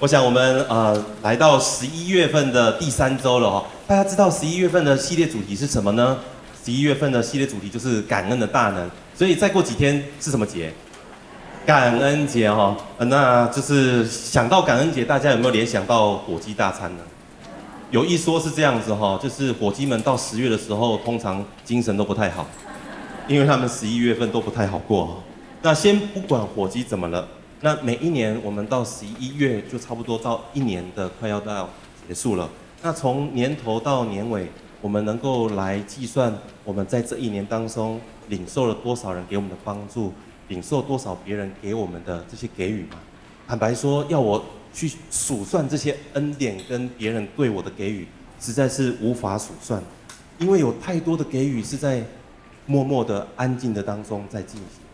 我想我们呃来到十一月份的第三周了哈，大家知道十一月份的系列主题是什么呢？十一月份的系列主题就是感恩的大能，所以再过几天是什么节？感恩节哈，那就是想到感恩节，大家有没有联想到火鸡大餐呢？有一说是这样子哈，就是火鸡们到十月的时候，通常精神都不太好，因为他们十一月份都不太好过。那先不管火鸡怎么了。那每一年，我们到十一月就差不多到一年的快要到结束了。那从年头到年尾，我们能够来计算我们在这一年当中领受了多少人给我们的帮助，领受多少别人给我们的这些给予吗？坦白说，要我去数算这些恩典跟别人对我的给予，实在是无法数算，因为有太多的给予是在默默的、安静的当中在进行。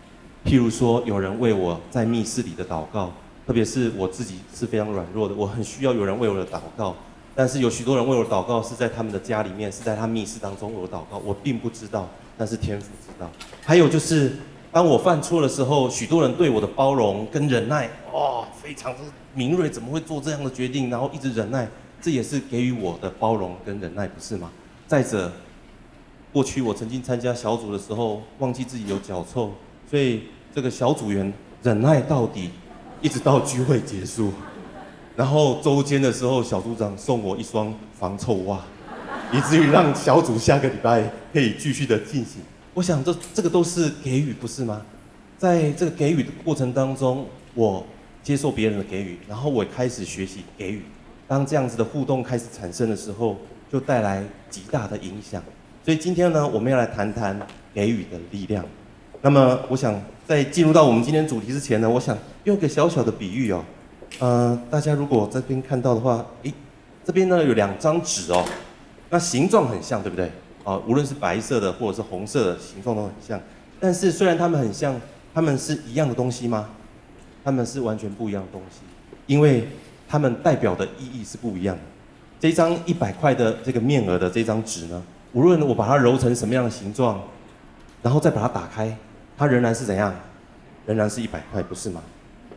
譬如说，有人为我在密室里的祷告，特别是我自己是非常软弱的，我很需要有人为我的祷告。但是有许多人为我祷告，是在他们的家里面，是在他密室当中为我祷告，我并不知道，但是天父知道。还有就是，当我犯错的时候，许多人对我的包容跟忍耐，哦，非常的敏锐，怎么会做这样的决定？然后一直忍耐，这也是给予我的包容跟忍耐，不是吗？再者，过去我曾经参加小组的时候，忘记自己有脚臭。所以这个小组员忍耐到底，一直到聚会结束，然后周间的时候，小组长送我一双防臭袜，以至于让小组下个礼拜可以继续的进行。我想这这个都是给予，不是吗？在这个给予的过程当中，我接受别人的给予，然后我开始学习给予。当这样子的互动开始产生的时候，就带来极大的影响。所以今天呢，我们要来谈谈给予的力量。那么，我想在进入到我们今天主题之前呢，我想用个小小的比喻哦，呃，大家如果这边看到的话，诶，这边呢有两张纸哦，那形状很像，对不对？啊，无论是白色的或者是红色的，形状都很像。但是虽然它们很像，它们是一样的东西吗？它们是完全不一样的东西，因为它们代表的意义是不一样的。这张一百块的这个面额的这张纸呢，无论我把它揉成什么样的形状，然后再把它打开。它仍然是怎样？仍然是一百块，不是吗？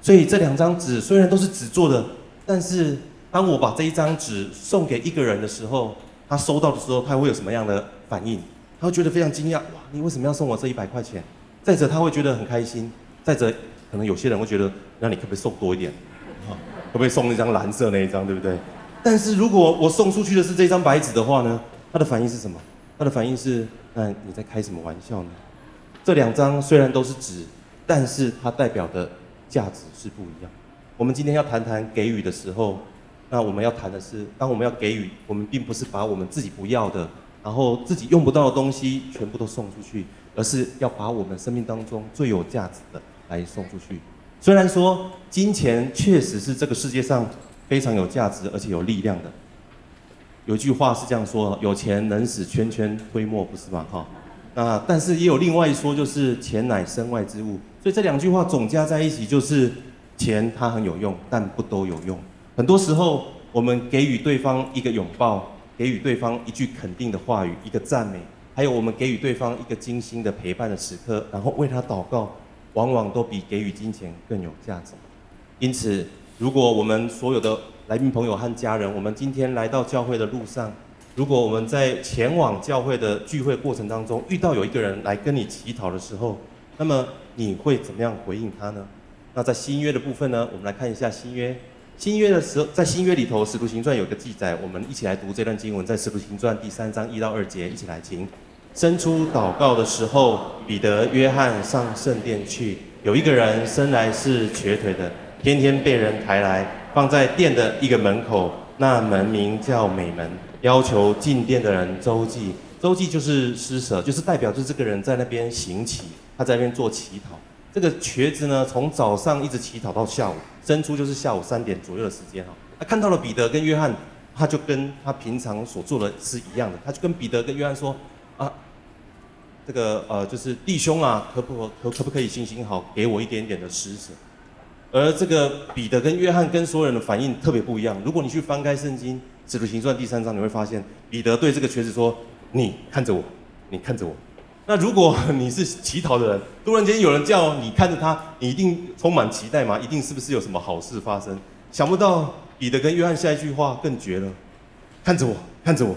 所以这两张纸虽然都是纸做的，但是当我把这一张纸送给一个人的时候，他收到的时候，他会有什么样的反应？他会觉得非常惊讶，哇，你为什么要送我这一百块钱？再者，他会觉得很开心。再者，可能有些人会觉得，那你可不可以送多一点？可不可以送一张蓝色那一张，对不对？但是如果我送出去的是这张白纸的话呢？他的反应是什么？他的反应是，那你在开什么玩笑呢？这两张虽然都是纸，但是它代表的价值是不一样。我们今天要谈谈给予的时候，那我们要谈的是，当我们要给予，我们并不是把我们自己不要的，然后自己用不到的东西全部都送出去，而是要把我们生命当中最有价值的来送出去。虽然说金钱确实是这个世界上非常有价值而且有力量的，有句话是这样说：有钱能使圈圈推磨，不是吗？哈。啊，但是也有另外一说，就是钱乃身外之物。所以这两句话总加在一起，就是钱它很有用，但不都有用。很多时候，我们给予对方一个拥抱，给予对方一句肯定的话语，一个赞美，还有我们给予对方一个精心的陪伴的时刻，然后为他祷告，往往都比给予金钱更有价值。因此，如果我们所有的来宾朋友和家人，我们今天来到教会的路上，如果我们在前往教会的聚会过程当中遇到有一个人来跟你乞讨的时候，那么你会怎么样回应他呢？那在新约的部分呢，我们来看一下新约。新约的时候，在新约里头，《使徒行传》有个记载，我们一起来读这段经文，在《使徒行传》第三章一到二节，一起来听。伸出祷告的时候，彼得、约翰上圣殿去，有一个人生来是瘸腿的，天天被人抬来，放在殿的一个门口，那门名叫美门。要求进殿的人周济，周济就是施舍，就是代表着这个人在那边行乞，他在那边做乞讨。这个瘸子呢，从早上一直乞讨到下午，伸出就是下午三点左右的时间哈。他看到了彼得跟约翰，他就跟他平常所做的是一样的，他就跟彼得跟约翰说：啊，这个呃，就是弟兄啊，可不可可不可以行行好，给我一点点的施舍？而这个彼得跟约翰跟所有人的反应特别不一样。如果你去翻开圣经。《使徒行传》第三章，你会发现彼得对这个瘸子说：“你看着我，你看着我。”那如果你是乞讨的人，突然间有人叫你看着他，你一定充满期待吗？一定是不是有什么好事发生？想不到彼得跟约翰下一句话更绝了，看着我，看着我，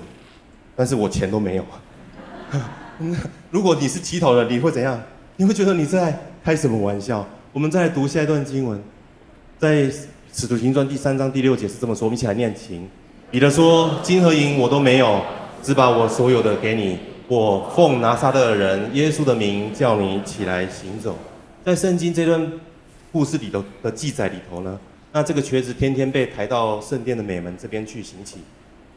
但是我钱都没有。如果你是乞讨的，你会怎样？你会觉得你在开什么玩笑？我们再来读下一段经文，在使徒行传第三章第六节是这么说，我们一起来念经。彼得说：金和银我都没有，只把我所有的给你。我奉拿撒勒人耶稣的名叫你起来行走。在圣经这段故事里头的记载里头呢，那这个瘸子天天被抬到圣殿的美门这边去行乞。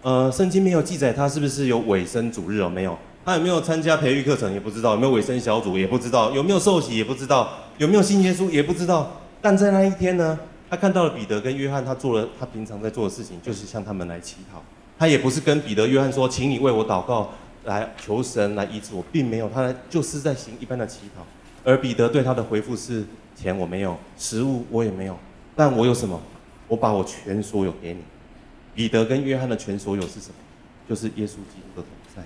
呃，圣经没有记载他是不是有委身主日哦，没有。他有没有参加培育课程也不知道，有没有委身小组也不知道，有没有受洗也不知道，有没有信耶稣也不知道。但在那一天呢，他看到了彼得跟约翰，他做了他平常在做的事情，就是向他们来乞讨。他也不是跟彼得、约翰说，请你为我祷告。来求神来医治我，并没有，他就是在行一般的乞讨。而彼得对他的回复是：钱我没有，食物我也没有，但我有什么？我把我全所有给你。彼得跟约翰的全所有是什么？就是耶稣基督的同在。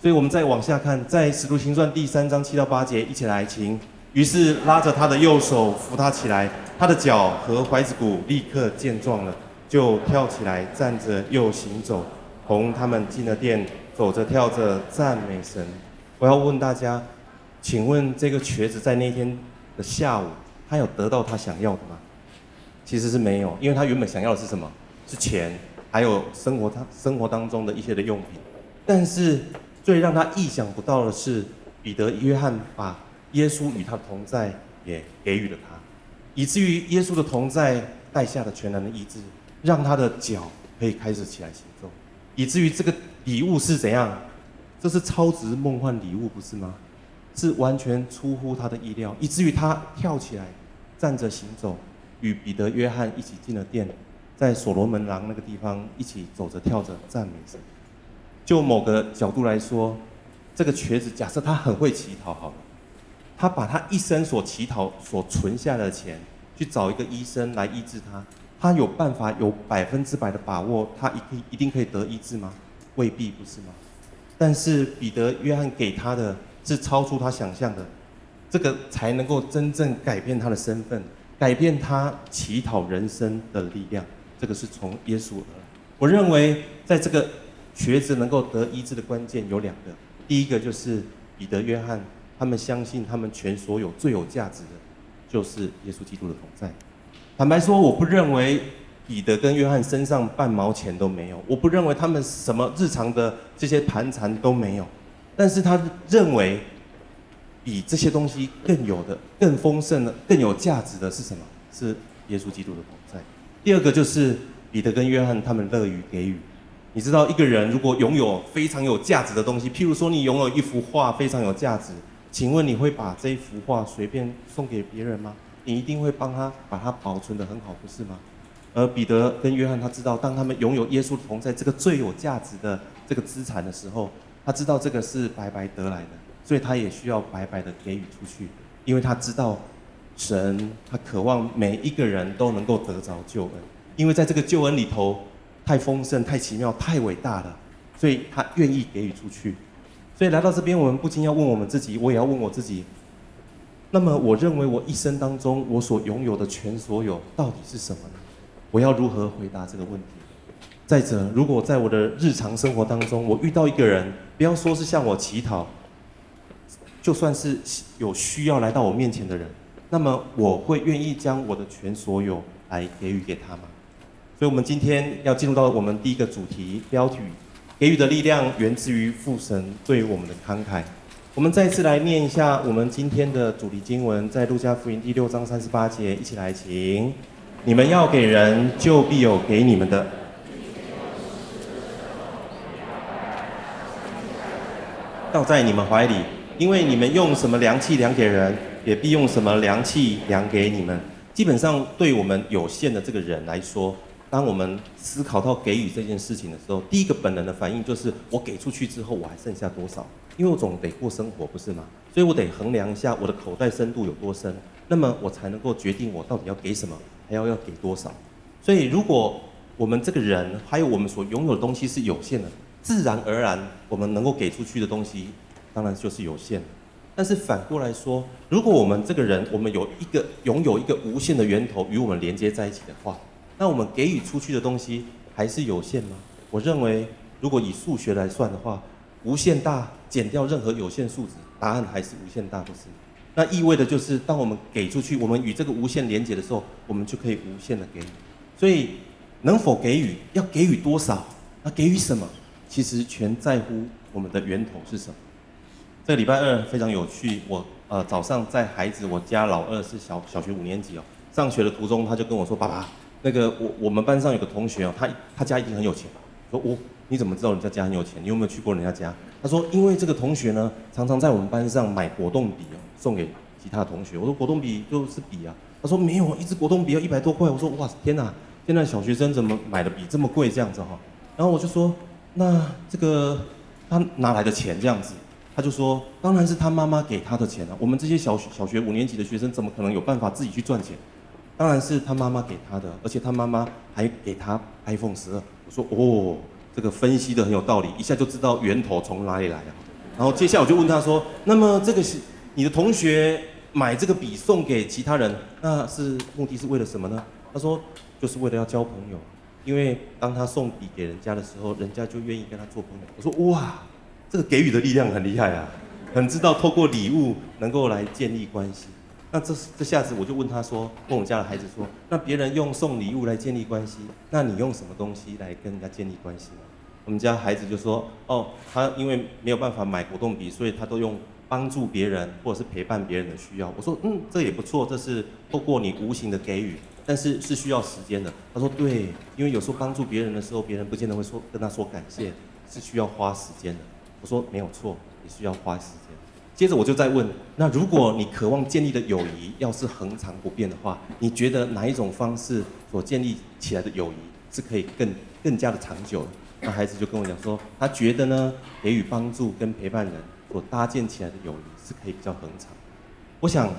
所以，我们再往下看，在使徒行传第三章七到八节，一起来请。于是拉着他的右手扶他起来，他的脚和踝子骨立刻健壮了，就跳起来站着又行走，同他们进了殿。走着跳着赞美神。我要问大家，请问这个瘸子在那天的下午，他有得到他想要的吗？其实是没有，因为他原本想要的是什么？是钱，还有生活他生活当中的一些的用品。但是最让他意想不到的是，彼得、约翰把耶稣与他同在也给予了他，以至于耶稣的同在带下了全然的医治，让他的脚可以开始起来行走，以至于这个。礼物是怎样？这是超值梦幻礼物，不是吗？是完全出乎他的意料，以至于他跳起来，站着行走，与彼得、约翰一起进了殿，在所罗门廊那个地方一起走着跳着赞美神。就某个角度来说，这个瘸子假设他很会乞讨，好了，他把他一生所乞讨所存下的钱，去找一个医生来医治他，他有办法有百分之百的把握，他一定一定可以得医治吗？未必不是吗？但是彼得、约翰给他的是超出他想象的，这个才能够真正改变他的身份，改变他乞讨人生的力量。这个是从耶稣而来。我认为，在这个瘸子能够得医治的关键有两个，第一个就是彼得、约翰他们相信他们全所有最有价值的，就是耶稣基督的同在。坦白说，我不认为。彼得跟约翰身上半毛钱都没有，我不认为他们什么日常的这些盘缠都没有，但是他认为比这些东西更有的、更丰盛的、更有价值的是什么？是耶稣基督的同在。第二个就是彼得跟约翰他们乐于给予。你知道，一个人如果拥有非常有价值的东西，譬如说你拥有一幅画非常有价值，请问你会把这一幅画随便送给别人吗？你一定会帮他把它保存得很好，不是吗？而彼得跟约翰，他知道，当他们拥有耶稣同在这个最有价值的这个资产的时候，他知道这个是白白得来的，所以他也需要白白的给予出去，因为他知道神，他渴望每一个人都能够得着救恩，因为在这个救恩里头太丰盛、太奇妙、太伟大了，所以他愿意给予出去。所以来到这边，我们不禁要问我们自己，我也要问我自己，那么我认为我一生当中我所拥有的全所有到底是什么呢？我要如何回答这个问题？再者，如果在我的日常生活当中，我遇到一个人，不要说是向我乞讨，就算是有需要来到我面前的人，那么我会愿意将我的全所有来给予给他吗？所以，我们今天要进入到我们第一个主题标题：给予的力量源自于父神对我们的慷慨。我们再次来念一下我们今天的主题经文，在路加福音第六章三十八节，一起来请。你们要给人，就必有给你们的，倒在你们怀里，因为你们用什么量器量给人，也必用什么量器量给你们。基本上，对我们有限的这个人来说，当我们思考到给予这件事情的时候，第一个本能的反应就是：我给出去之后，我还剩下多少？因为我总得过生活，不是吗？所以我得衡量一下我的口袋深度有多深，那么我才能够决定我到底要给什么。还要要给多少？所以，如果我们这个人还有我们所拥有的东西是有限的，自然而然我们能够给出去的东西，当然就是有限的。但是反过来说，如果我们这个人我们有一个拥有一个无限的源头与我们连接在一起的话，那我们给予出去的东西还是有限吗？我认为，如果以数学来算的话，无限大减掉任何有限数值，答案还是无限大，不是？那意味的就是，当我们给出去，我们与这个无限连接的时候，我们就可以无限的给予。所以，能否给予，要给予多少，那给予什么，其实全在乎我们的源头是什么。这个礼拜二非常有趣，我呃早上在孩子，我家老二是小小学五年级哦，上学的途中他就跟我说：“爸爸，那个我我们班上有个同学哦，他他家一定很有钱吧。”说：“我、你怎么知道人家家很有钱？你有没有去过人家家？”他说：“因为这个同学呢，常常在我们班上买果冻笔哦，送给其他同学。”我说：“果冻笔就是笔啊。”他说：“没有，一支果冻笔要一百多块。”我说：“哇，天哪！现在小学生怎么买的笔这么贵这样子哈？”然后我就说：“那这个他哪来的钱这样子？”他就说：“当然是他妈妈给他的钱啊！我们这些小学小学五年级的学生怎么可能有办法自己去赚钱？当然是他妈妈给他的，而且他妈妈还给他 iPhone 十二。”我说：“哦，这个分析得很有道理，一下就知道源头从哪里来啊。”然后接下来我就问他说：“那么这个是你的同学买这个笔送给其他人，那是目的是为了什么呢？”他说：“就是为了要交朋友，因为当他送笔给人家的时候，人家就愿意跟他做朋友。”我说：“哇！”这个给予的力量很厉害啊，很知道透过礼物能够来建立关系。那这这下子我就问他说，问我们家的孩子说，那别人用送礼物来建立关系，那你用什么东西来跟人家建立关系呢？我们家孩子就说，哦，他因为没有办法买果冻笔，所以他都用帮助别人或者是陪伴别人的需要。我说，嗯，这也不错，这是透过你无形的给予，但是是需要时间的。他说，对，因为有时候帮助别人的时候，别人不见得会说跟他说感谢，是需要花时间的。我说没有错，也需要花时间。接着我就再问，那如果你渴望建立的友谊要是恒长不变的话，你觉得哪一种方式所建立起来的友谊是可以更更加的长久的？那孩子就跟我讲说，他觉得呢，给予帮助跟陪伴人所搭建起来的友谊是可以比较恒长。我想，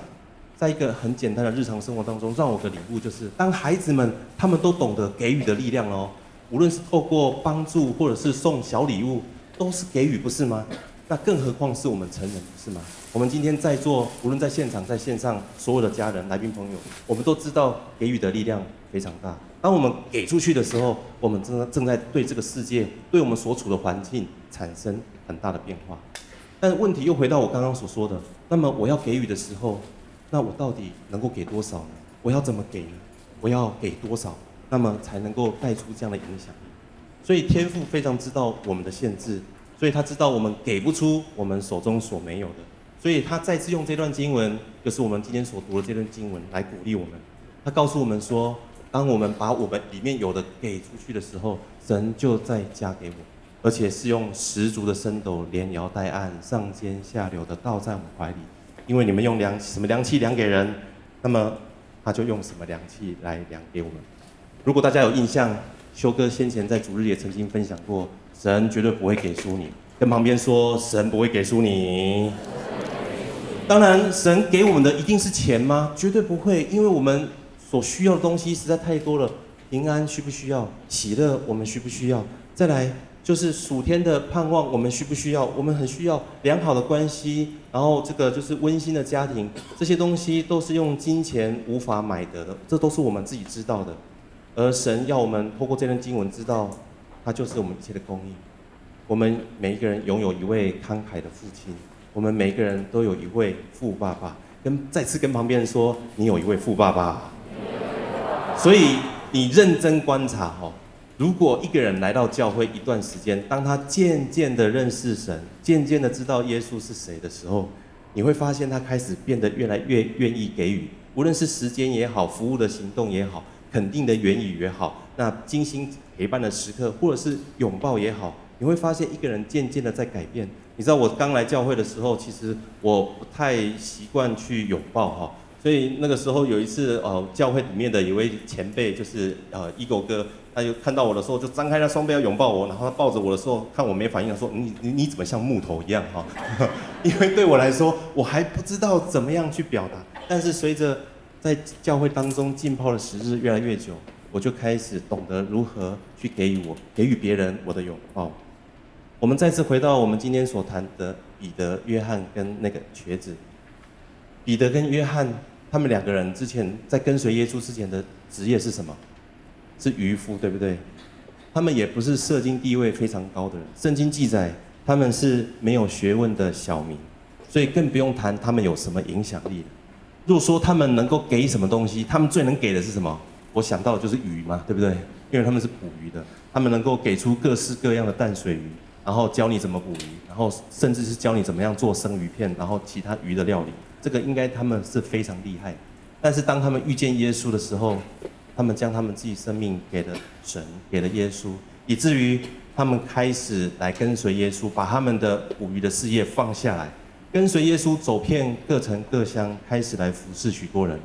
在一个很简单的日常生活当中，让我的礼物就是，当孩子们他们都懂得给予的力量哦，无论是透过帮助或者是送小礼物。都是给予，不是吗？那更何况是我们成人，是吗？我们今天在座，无论在现场、在线上，所有的家人、来宾朋友，我们都知道给予的力量非常大。当我们给出去的时候，我们正正在对这个世界、对我们所处的环境产生很大的变化。但问题又回到我刚刚所说的，那么我要给予的时候，那我到底能够给多少呢？我要怎么给呢？我要给多少，那么才能够带出这样的影响力？所以天父非常知道我们的限制。所以他知道我们给不出我们手中所没有的，所以他再次用这段经文，就是我们今天所读的这段经文来鼓励我们。他告诉我们说，当我们把我们里面有的给出去的时候，神就再加给我，而且是用十足的升斗，连摇带按，上尖下流的倒在我们怀里。因为你们用量什么量器量给人，那么他就用什么量器来量给我们。如果大家有印象，修哥先前在主日也曾经分享过。神绝对不会给出你，跟旁边说，神不会给出你。当然，神给我们的一定是钱吗？绝对不会，因为我们所需要的东西实在太多了。平安需不需要？喜乐我们需不需要？再来就是属天的盼望，我们需不需要？我们很需要良好的关系，然后这个就是温馨的家庭，这些东西都是用金钱无法买得的，这都是我们自己知道的。而神要我们透过这段经文知道。他就是我们一切的供应。我们每一个人拥有一位慷慨的父亲，我们每一个人都有一位富爸爸。跟再次跟旁边人说，你有一位富爸爸。所以你认真观察哦，如果一个人来到教会一段时间，当他渐渐的认识神，渐渐的知道耶稣是谁的时候，你会发现他开始变得越来越愿意给予，无论是时间也好，服务的行动也好，肯定的言语也好，那精心。陪伴的时刻，或者是拥抱也好，你会发现一个人渐渐的在改变。你知道我刚来教会的时候，其实我不太习惯去拥抱哈，所以那个时候有一次，呃，教会里面的一位前辈，就是呃一狗哥，他就看到我的时候，就张开他双臂要拥抱我，然后他抱着我的时候，看我没反应，说你你你怎么像木头一样哈？因为对我来说，我还不知道怎么样去表达。但是随着在教会当中浸泡的时日越来越久。我就开始懂得如何去给予我，给予别人我的拥抱。我们再次回到我们今天所谈的彼得、约翰跟那个瘸子。彼得跟约翰他们两个人之前在跟随耶稣之前的职业是什么？是渔夫，对不对？他们也不是社经地位非常高的人。圣经记载他们是没有学问的小民，所以更不用谈他们有什么影响力了。若说他们能够给什么东西，他们最能给的是什么？我想到的就是鱼嘛，对不对？因为他们是捕鱼的，他们能够给出各式各样的淡水鱼，然后教你怎么捕鱼，然后甚至是教你怎么样做生鱼片，然后其他鱼的料理。这个应该他们是非常厉害。但是当他们遇见耶稣的时候，他们将他们自己生命给了神，给了耶稣，以至于他们开始来跟随耶稣，把他们的捕鱼的事业放下来，跟随耶稣走遍各城各乡，开始来服侍许多人。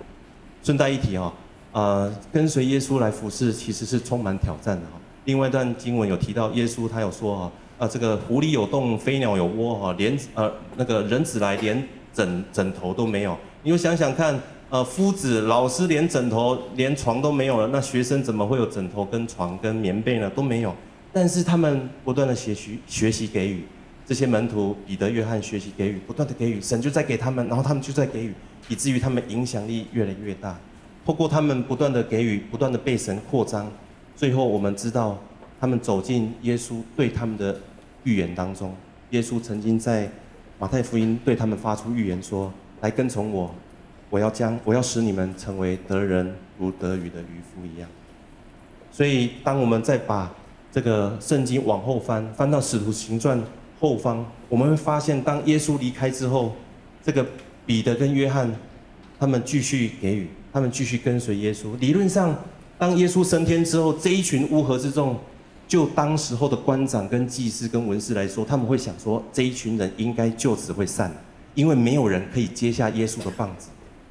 顺带一提哦，呃，跟随耶稣来服侍其实是充满挑战的哈。另外一段经文有提到，耶稣他有说哈，啊这个狐狸有洞，飞鸟有窝哈，连呃那个人子来连枕枕头都没有。你就想想看。呃，夫子、老师连枕头、连床都没有了，那学生怎么会有枕头、跟床、跟棉被呢？都没有。但是他们不断的学习、学习给予，这些门徒彼得、约翰学习给予，不断的给予，神就在给他们，然后他们就在给予，以至于他们影响力越来越大。透过他们不断的给予，不断的被神扩张，最后我们知道，他们走进耶稣对他们的预言当中。耶稣曾经在马太福音对他们发出预言说：“来跟从我。”我要将我要使你们成为得人如得鱼的渔夫一样。所以，当我们再把这个圣经往后翻，翻到使徒行传后方，我们会发现，当耶稣离开之后，这个彼得跟约翰，他们继续给予，他们继续跟随耶稣。理论上，当耶稣升天之后，这一群乌合之众，就当时候的官长、跟祭司、跟文士来说，他们会想说，这一群人应该就此会散，因为没有人可以接下耶稣的棒子。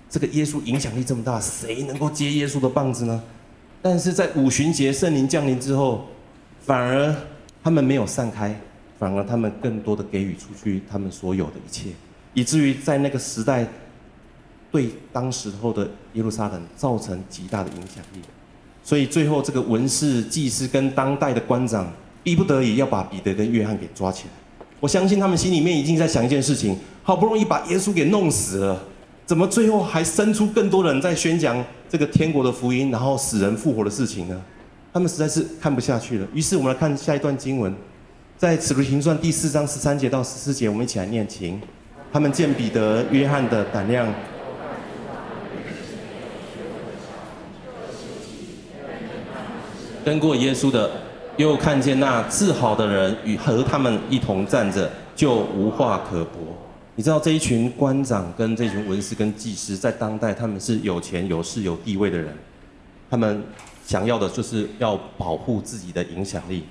这个耶稣影响力这么大，谁能够接耶稣的棒子呢？但是在五旬节圣灵降临之后，反而他们没有散开，反而他们更多的给予出去他们所有的一切，以至于在那个时代，对当时候的耶路撒冷造成极大的影响力。所以最后这个文士、祭司跟当代的官长，逼不得已要把彼得跟约翰给抓起来。我相信他们心里面已经在想一件事情：好不容易把耶稣给弄死了。怎么最后还生出更多人在宣讲这个天国的福音，然后死人复活的事情呢？他们实在是看不下去了。于是我们来看下一段经文，在《使徒行传》第四章十三节到十四节，我们一起来念经。他们见彼得、约翰的胆量，跟过耶稣的，又看见那治好的人与和他们一同站着，就无话可驳。你知道这一群官长跟这群文士跟祭司，在当代他们是有钱有势有地位的人，他们想要的就是要保护自己的影响力，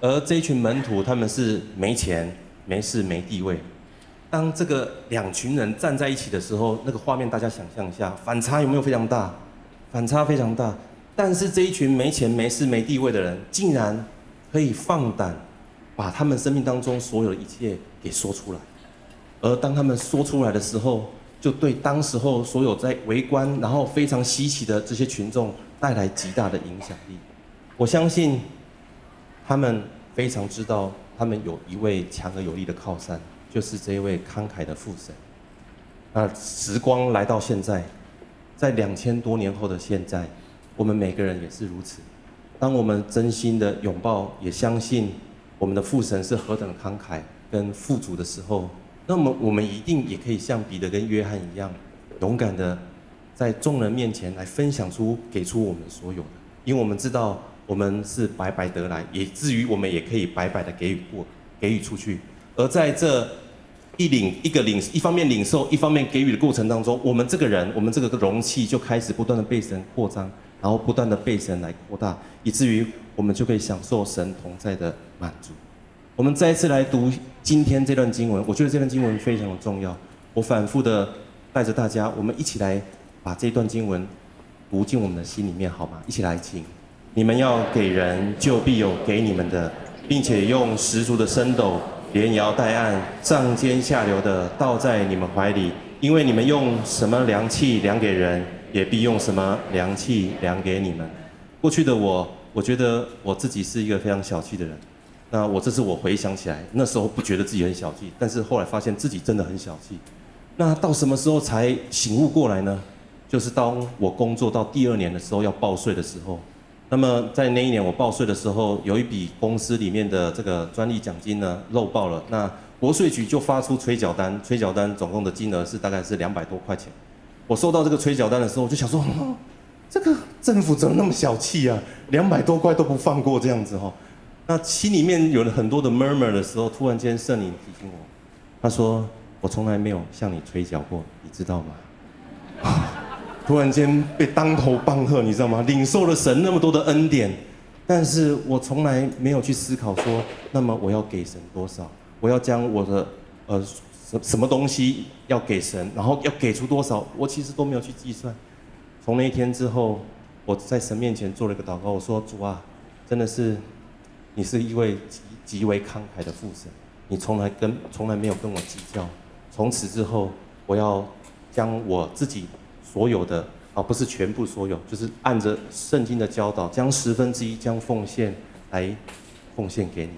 而这一群门徒他们是没钱没势没地位。当这个两群人站在一起的时候，那个画面大家想象一下，反差有没有非常大？反差非常大。但是这一群没钱没势没地位的人，竟然可以放胆把他们生命当中所有的一切给说出来。而当他们说出来的时候，就对当时候所有在围观，然后非常稀奇的这些群众带来极大的影响力。我相信，他们非常知道，他们有一位强而有力的靠山，就是这一位慷慨的父神。那时光来到现在，在两千多年后的现在，我们每个人也是如此。当我们真心的拥抱，也相信我们的父神是何等慷慨跟富足的时候。那么我们一定也可以像彼得跟约翰一样，勇敢的在众人面前来分享出、给出我们所有的，因为我们知道我们是白白得来，也至于我们也可以白白的给予过、给予出去。而在这一领一个领，一方面领受，一方面给予的过程当中，我们这个人，我们这个容器就开始不断的被神扩张，然后不断的被神来扩大，以至于我们就可以享受神同在的满足。我们再一次来读今天这段经文，我觉得这段经文非常的重要。我反复的带着大家，我们一起来把这段经文读进我们的心里面，好吗？一起来，请你们要给人，就必有给你们的，并且用十足的升斗，连摇带按，上尖下流的倒在你们怀里，因为你们用什么量器量给人，也必用什么量器量给你们。过去的我，我觉得我自己是一个非常小气的人。那我这次我回想起来，那时候不觉得自己很小气，但是后来发现自己真的很小气。那到什么时候才醒悟过来呢？就是当我工作到第二年的时候要报税的时候，那么在那一年我报税的时候，有一笔公司里面的这个专利奖金呢漏报了，那国税局就发出催缴单，催缴单总共的金额是大概是两百多块钱。我收到这个催缴单的时候，我就想说，哦，这个政府怎么那么小气啊？两百多块都不放过这样子哈。那心里面有了很多的 murmur 的时候，突然间圣灵提醒我，他说我从来没有向你催缴过，你知道吗？突然间被当头棒喝，你知道吗？领受了神那么多的恩典，但是我从来没有去思考说，那么我要给神多少？我要将我的呃什什么东西要给神，然后要给出多少？我其实都没有去计算。从那一天之后，我在神面前做了一个祷告，我说主啊，真的是。你是一位极极为慷慨的父神，你从来跟从来没有跟我计较。从此之后，我要将我自己所有的，啊，不是全部所有，就是按着圣经的教导，将十分之一将奉献来奉献给你。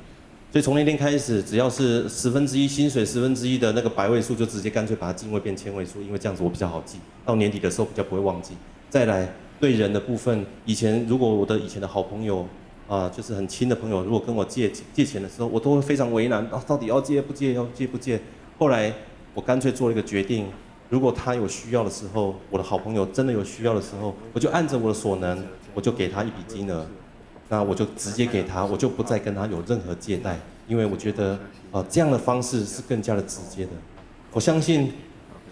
所以从那天开始，只要是十分之一薪水十分之一的那个百位数，就直接干脆把它进位变千位数，因为这样子我比较好记，到年底的时候比较不会忘记。再来对人的部分，以前如果我的以前的好朋友。啊，就是很亲的朋友，如果跟我借借钱的时候，我都会非常为难啊，到底要借不借，要借不借？后来我干脆做了一个决定，如果他有需要的时候，我的好朋友真的有需要的时候，我就按着我的所能，我就给他一笔金额，那我就直接给他，我就不再跟他有任何借贷，因为我觉得啊，这样的方式是更加的直接的。我相信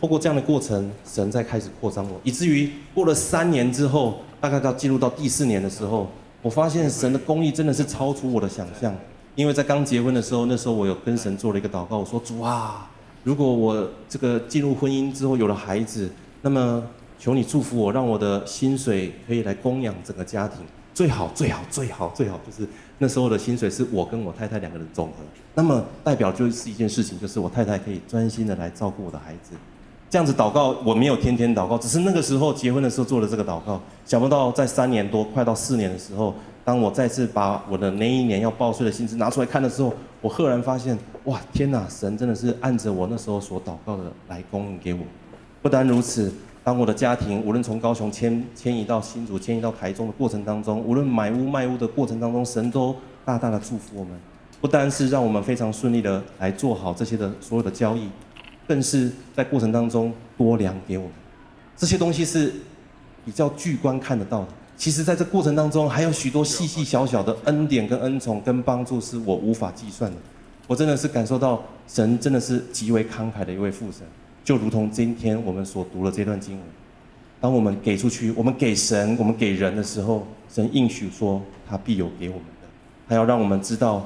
透过这样的过程，神在开始扩张我，以至于过了三年之后，大概到进入到第四年的时候。我发现神的公义真的是超出我的想象，因为在刚结婚的时候，那时候我有跟神做了一个祷告，我说主啊，如果我这个进入婚姻之后有了孩子，那么求你祝福我，让我的薪水可以来供养整个家庭，最好最好最好最好就是那时候的薪水是我跟我太太两个人总和，那么代表就是一件事情，就是我太太可以专心的来照顾我的孩子。这样子祷告，我没有天天祷告，只是那个时候结婚的时候做了这个祷告。想不到在三年多，快到四年的时候，当我再次把我的那一年要报税的薪资拿出来看的时候，我赫然发现，哇，天哪！神真的是按着我那时候所祷告的来供应给我。不单如此，当我的家庭无论从高雄迁迁移到新竹、迁移到台中的过程当中，无论买屋卖屋的过程当中，神都大大的祝福我们。不单是让我们非常顺利的来做好这些的所有的交易。更是在过程当中多粮给我们，这些东西是比较具观看得到的。其实，在这过程当中，还有许多细细小小的恩典跟恩宠跟帮助，是我无法计算的。我真的是感受到神真的是极为慷慨的一位父神，就如同今天我们所读的这段经文。当我们给出去，我们给神，我们给人的时候，神应许说他必有给我们的，他要让我们知道，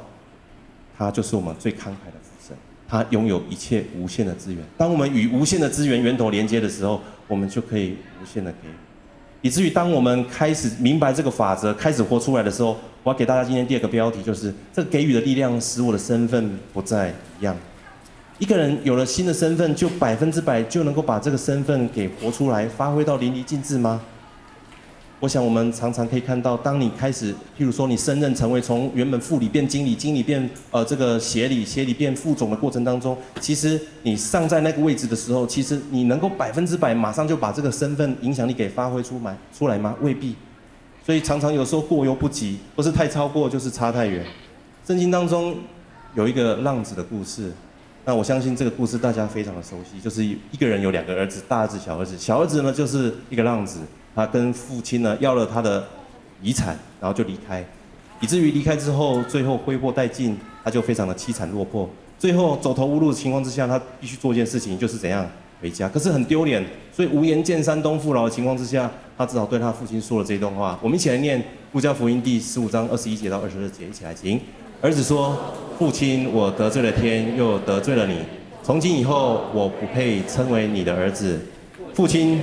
他就是我们最慷慨的神。他拥有一切无限的资源。当我们与无限的资源源头连接的时候，我们就可以无限的给。以至于当我们开始明白这个法则，开始活出来的时候，我要给大家今天第二个标题，就是这个给予的力量使我的身份不再一样。一个人有了新的身份，就百分之百就能够把这个身份给活出来，发挥到淋漓尽致吗？我想，我们常常可以看到，当你开始，譬如说，你升任成为从原本副理变经理，经理变呃这个协理，协理变副总的过程当中，其实你上在那个位置的时候，其实你能够百分之百马上就把这个身份影响力给发挥出来出来吗？未必。所以常常有时候过犹不及，不是太超过，就是差太远。圣经当中有一个浪子的故事，那我相信这个故事大家非常的熟悉，就是一个人有两个儿子，大儿子、小儿子，小儿子呢就是一个浪子。他跟父亲呢要了他的遗产，然后就离开，以至于离开之后，最后挥霍殆尽，他就非常的凄惨落魄。最后走投无路的情况之下，他必须做一件事情，就是怎样回家。可是很丢脸，所以无颜见山东父老的情况之下，他只好对他父亲说了这段话。我们一起来念《路加福音》第十五章二十一节到二十二节，一起来听。儿子说：“父亲，我得罪了天，又得罪了你。从今以后，我不配称为你的儿子。”父亲。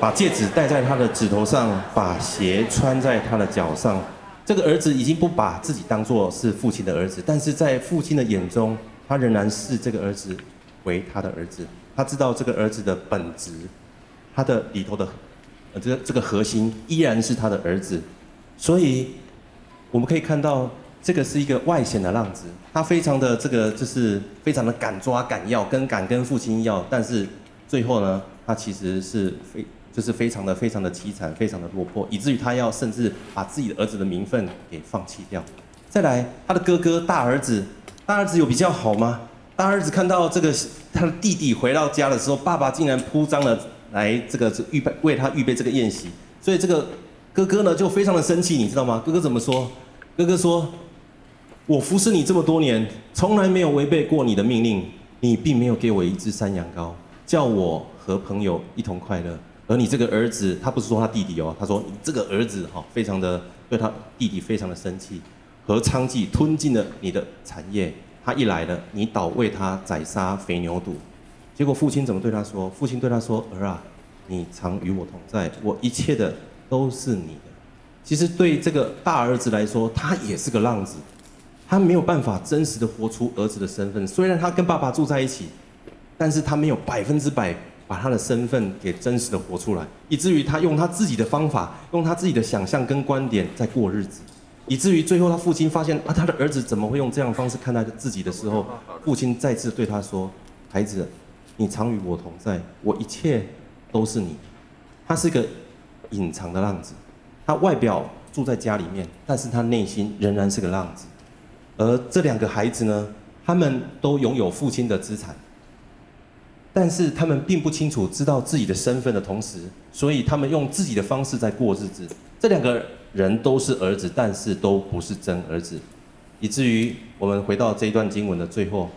把戒指戴在他的指头上，把鞋穿在他的脚上。这个儿子已经不把自己当作是父亲的儿子，但是在父亲的眼中，他仍然视这个儿子为他的儿子。他知道这个儿子的本质，他的里头的呃这个这个核心依然是他的儿子。所以我们可以看到，这个是一个外显的浪子，他非常的这个就是非常的敢抓敢要，跟敢跟父亲要，但是最后呢，他其实是非就是非常的非常的凄惨，非常的落魄，以至于他要甚至把自己的儿子的名分给放弃掉。再来，他的哥哥大儿子，大儿子有比较好吗？大儿子看到这个他的弟弟回到家的时候，爸爸竟然铺张了来这个预备为他预备这个宴席，所以这个哥哥呢就非常的生气，你知道吗？哥哥怎么说？哥哥说：“我服侍你这么多年，从来没有违背过你的命令，你并没有给我一只山羊羔，叫我和朋友一同快乐。而你这个儿子，他不是说他弟弟哦，他说你这个儿子哈，非常的对他弟弟非常的生气，和娼妓吞进了你的产业。他一来了，你倒为他宰杀肥牛肚。结果父亲怎么对他说？父亲对他说：儿啊，你常与我同在，我一切的都是你的。”其实对这个大儿子来说，他也是个浪子，他没有办法真实的活出儿子的身份。虽然他跟爸爸住在一起，但是他没有百分之百把他的身份给真实的活出来，以至于他用他自己的方法，用他自己的想象跟观点在过日子，以至于最后他父亲发现啊，他的儿子怎么会用这样方式看待自己的时候，父亲再次对他说：“孩子，你常与我同在，我一切都是你。”他是个隐藏的浪子。他外表住在家里面，但是他内心仍然是个浪子。而这两个孩子呢，他们都拥有父亲的资产，但是他们并不清楚知道自己的身份的同时，所以他们用自己的方式在过日子。这两个人都是儿子，但是都不是真儿子，以至于我们回到这一段经文的最后，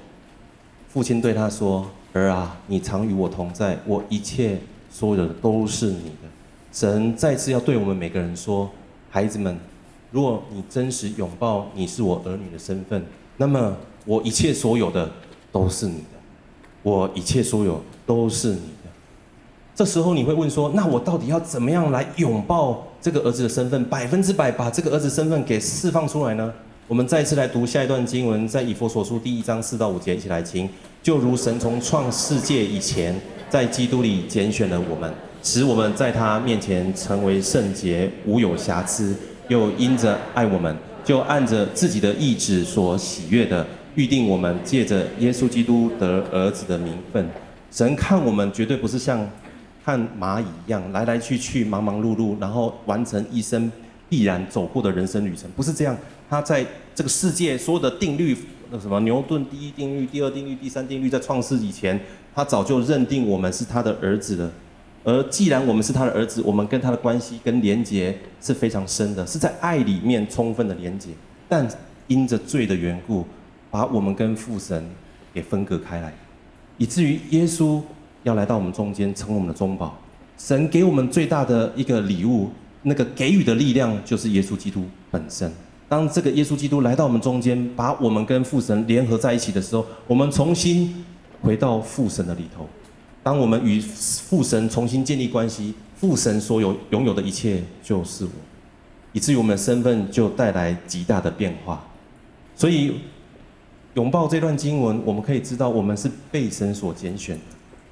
父亲对他说：“儿啊，你常与我同在，我一切所有的都是你的。”神再次要对我们每个人说：“孩子们，如果你真实拥抱你是我儿女的身份，那么我一切所有的都是你的，我一切所有都是你的。”这时候你会问说：“那我到底要怎么样来拥抱这个儿子的身份，百分之百把这个儿子身份给释放出来呢？”我们再次来读下一段经文，在以弗所书第一章四到五节，一起来听。就如神从创世界以前，在基督里拣选了我们。使我们在他面前成为圣洁，无有瑕疵；又因着爱我们，就按着自己的意志所喜悦的，预定我们借着耶稣基督得儿子的名分。神看我们绝对不是像看蚂蚁一样来来去去、忙忙碌碌，然后完成一生必然走过的人生旅程，不是这样。他在这个世界所有的定律，那什么牛顿第一定律、第二定律、第三定律，在创世以前，他早就认定我们是他的儿子了。而既然我们是他的儿子，我们跟他的关系跟连结是非常深的，是在爱里面充分的连结。但因着罪的缘故，把我们跟父神给分隔开来，以至于耶稣要来到我们中间，成我们的中保。神给我们最大的一个礼物，那个给予的力量就是耶稣基督本身。当这个耶稣基督来到我们中间，把我们跟父神联合在一起的时候，我们重新回到父神的里头。当我们与父神重新建立关系，父神所有拥有的一切就是我，以至于我们的身份就带来极大的变化。所以，拥抱这段经文，我们可以知道我们是被神所拣选的。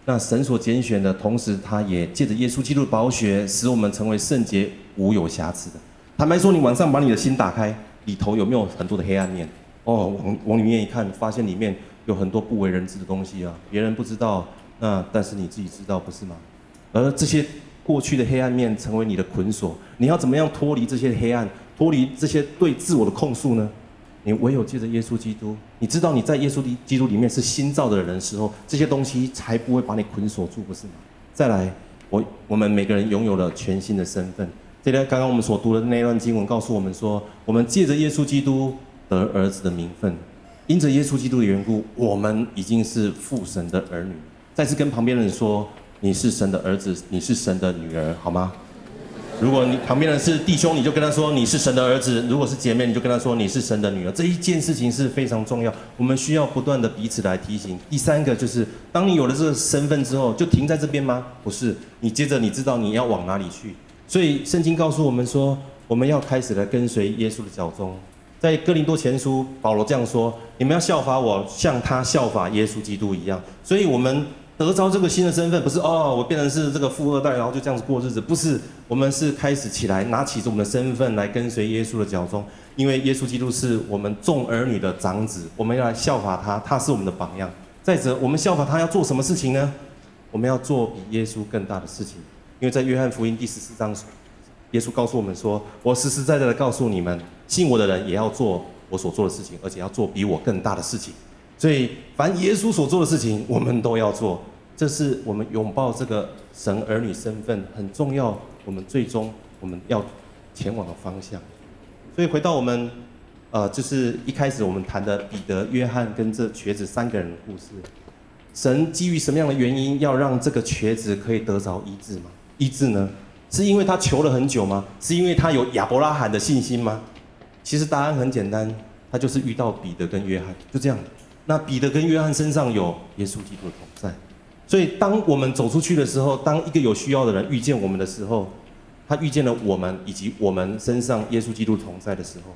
那神所拣选的同时，他也借着耶稣基督的宝血，使我们成为圣洁、无有瑕疵的。坦白说，你晚上把你的心打开，里头有没有很多的黑暗面？哦，往往里面一看，发现里面有很多不为人知的东西啊，别人不知道。那但是你自己知道不是吗？而这些过去的黑暗面成为你的捆锁，你要怎么样脱离这些黑暗，脱离这些对自我的控诉呢？你唯有借着耶稣基督，你知道你在耶稣基督里面是新造的人的时候，这些东西才不会把你捆锁住，不是吗？再来，我我们每个人拥有了全新的身份。这边刚刚我们所读的那段经文告诉我们说，我们借着耶稣基督得儿子的名分，因着耶稣基督的缘故，我们已经是父神的儿女。再次跟旁边的人说，你是神的儿子，你是神的女儿，好吗？如果你旁边的是弟兄，你就跟他说你是神的儿子；如果是姐妹，你就跟他说你是神的女儿。这一件事情是非常重要，我们需要不断的彼此来提醒。第三个就是，当你有了这个身份之后，就停在这边吗？不是，你接着你知道你要往哪里去。所以圣经告诉我们说，我们要开始来跟随耶稣的脚踪。在哥林多前书，保罗这样说：你们要效法我，像他效法耶稣基督一样。所以我们。得着这个新的身份，不是哦，我变成是这个富二代，然后就这样子过日子，不是。我们是开始起来，拿起着我们的身份来跟随耶稣的脚踪，因为耶稣基督是我们众儿女的长子，我们要来效法他，他是我们的榜样。再者，我们效法他要做什么事情呢？我们要做比耶稣更大的事情。因为在约翰福音第十四章，耶稣告诉我们说：“我实实在在的告诉你们，信我的人也要做我所做的事情，而且要做比我更大的事情。”所以，凡耶稣所做的事情，我们都要做。这是我们拥抱这个神儿女身份很重要。我们最终我们要前往的方向。所以回到我们，呃，就是一开始我们谈的彼得、约翰跟这瘸子三个人的故事。神基于什么样的原因要让这个瘸子可以得着医治吗？医治呢？是因为他求了很久吗？是因为他有亚伯拉罕的信心吗？其实答案很简单，他就是遇到彼得跟约翰，就这样。那彼得跟约翰身上有耶稣基督的同在。所以，当我们走出去的时候，当一个有需要的人遇见我们的时候，他遇见了我们以及我们身上耶稣基督同在的时候，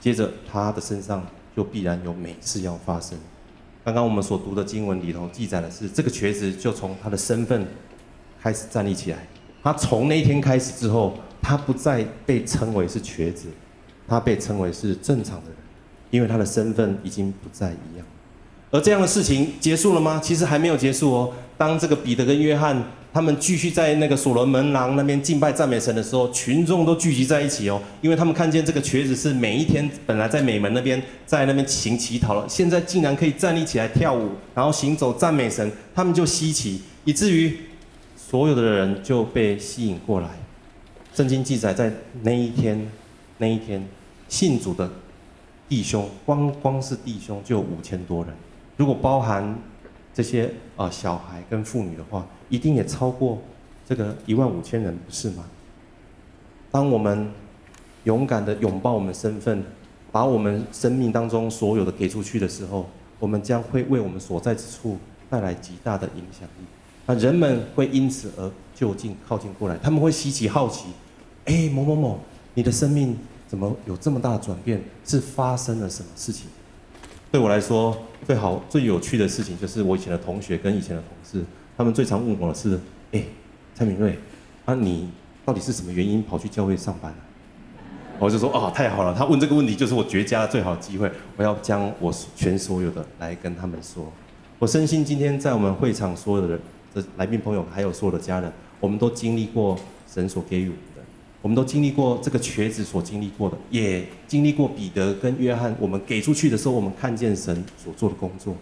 接着他的身上就必然有美事要发生。刚刚我们所读的经文里头记载的是，这个瘸子就从他的身份开始站立起来。他从那一天开始之后，他不再被称为是瘸子，他被称为是正常的人，因为他的身份已经不再一样。而这样的事情结束了吗？其实还没有结束哦。当这个彼得跟约翰他们继续在那个所罗门廊那边敬拜赞美神的时候，群众都聚集在一起哦，因为他们看见这个瘸子是每一天本来在美门那边在那边行乞讨了，现在竟然可以站立起来跳舞，然后行走赞美神，他们就稀奇，以至于所有的人就被吸引过来。圣经记载，在那一天，那一天信主的弟兄，光光是弟兄就有五千多人。如果包含这些啊小孩跟妇女的话，一定也超过这个一万五千人，不是吗？当我们勇敢的拥抱我们身份，把我们生命当中所有的给出去的时候，我们将会为我们所在之处带来极大的影响力。那人们会因此而就近靠近过来，他们会稀奇好奇，哎，某某某，你的生命怎么有这么大的转变？是发生了什么事情？对我来说，最好最有趣的事情就是我以前的同学跟以前的同事，他们最常问我的是：哎，蔡敏瑞，啊，你到底是什么原因跑去教会上班？我就说：哦，太好了，他问这个问题就是我绝佳的最好的机会，我要将我全所有的来跟他们说。我深信今天在我们会场所有的人的来宾朋友，还有所有的家人，我们都经历过神所给予。我们的，我们都经历过这个瘸子所经历过的，也经历过彼得跟约翰。我们给出去的时候，我们看见神所做的工作。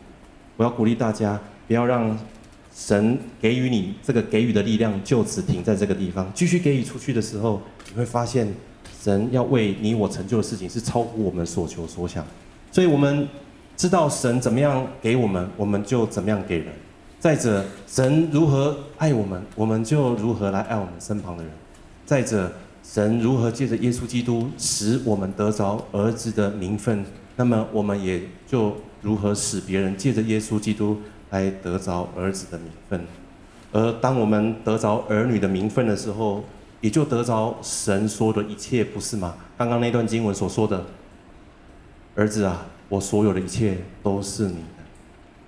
我要鼓励大家，不要让神给予你这个给予的力量就此停在这个地方。继续给予出去的时候，你会发现神要为你我成就的事情是超乎我们所求所想。所以我们知道神怎么样给我们，我们就怎么样给人。再者，神如何爱我们，我们就如何来爱我们身旁的人。再者，神如何借着耶稣基督使我们得着儿子的名分，那么我们也就如何使别人借着耶稣基督来得着儿子的名分。而当我们得着儿女的名分的时候，也就得着神说的一切，不是吗？刚刚那段经文所说的，儿子啊，我所有的一切都是你的。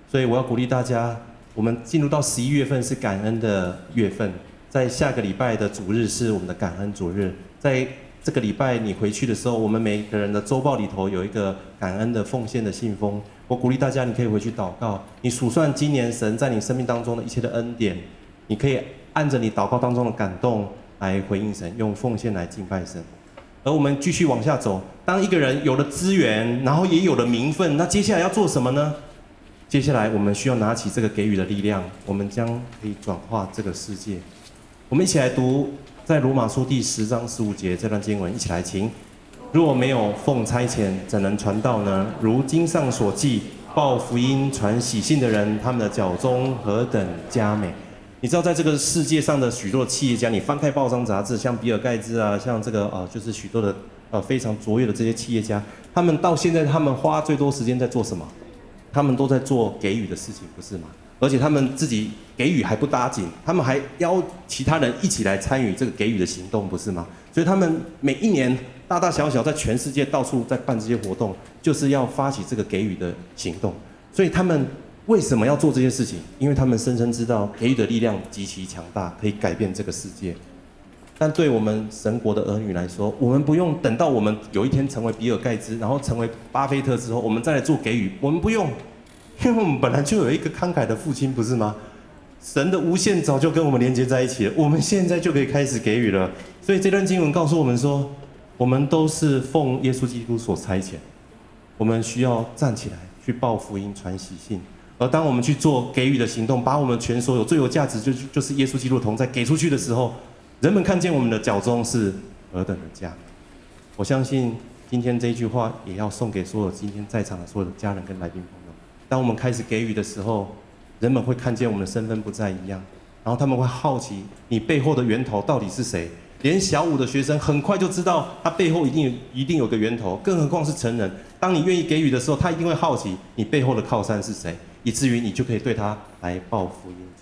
所以我要鼓励大家，我们进入到十一月份是感恩的月份。在下个礼拜的主日是我们的感恩主日，在这个礼拜你回去的时候，我们每个人的周报里头有一个感恩的奉献的信封。我鼓励大家，你可以回去祷告，你数算今年神在你生命当中的一切的恩典，你可以按着你祷告当中的感动来回应神，用奉献来敬拜神。而我们继续往下走，当一个人有了资源，然后也有了名分，那接下来要做什么呢？接下来我们需要拿起这个给予的力量，我们将可以转化这个世界。我们一起来读在罗马书第十章十五节这段经文，一起来听。若没有奉差遣，怎能传道呢？如经上所记，报福音、传喜信的人，他们的脚踪何等佳美！你知道，在这个世界上的许多的企业家，你翻开报章杂志，像比尔盖茨啊，像这个呃，就是许多的呃非常卓越的这些企业家，他们到现在，他们花最多时间在做什么？他们都在做给予的事情，不是吗？而且他们自己给予还不打紧，他们还邀其他人一起来参与这个给予的行动，不是吗？所以他们每一年大大小小在全世界到处在办这些活动，就是要发起这个给予的行动。所以他们为什么要做这些事情？因为他们深深知道给予的力量极其强大，可以改变这个世界。但对我们神国的儿女来说，我们不用等到我们有一天成为比尔盖茨，然后成为巴菲特之后，我们再来做给予，我们不用。因为我们本来就有一个慷慨的父亲，不是吗？神的无限早就跟我们连接在一起了，我们现在就可以开始给予了。所以这段经文告诉我们说，我们都是奉耶稣基督所差遣，我们需要站起来去报福音、传喜信。而当我们去做给予的行动，把我们全所有最有价值就就是耶稣基督的同在给出去的时候，人们看见我们的脚踪是何等的佳。我相信今天这一句话也要送给所有今天在场的所有的家人跟来宾朋友。当我们开始给予的时候，人们会看见我们的身份不再一样，然后他们会好奇你背后的源头到底是谁。连小五的学生很快就知道他背后一定一定有个源头，更何况是成人。当你愿意给予的时候，他一定会好奇你背后的靠山是谁，以至于你就可以对他来报福音、传喜信。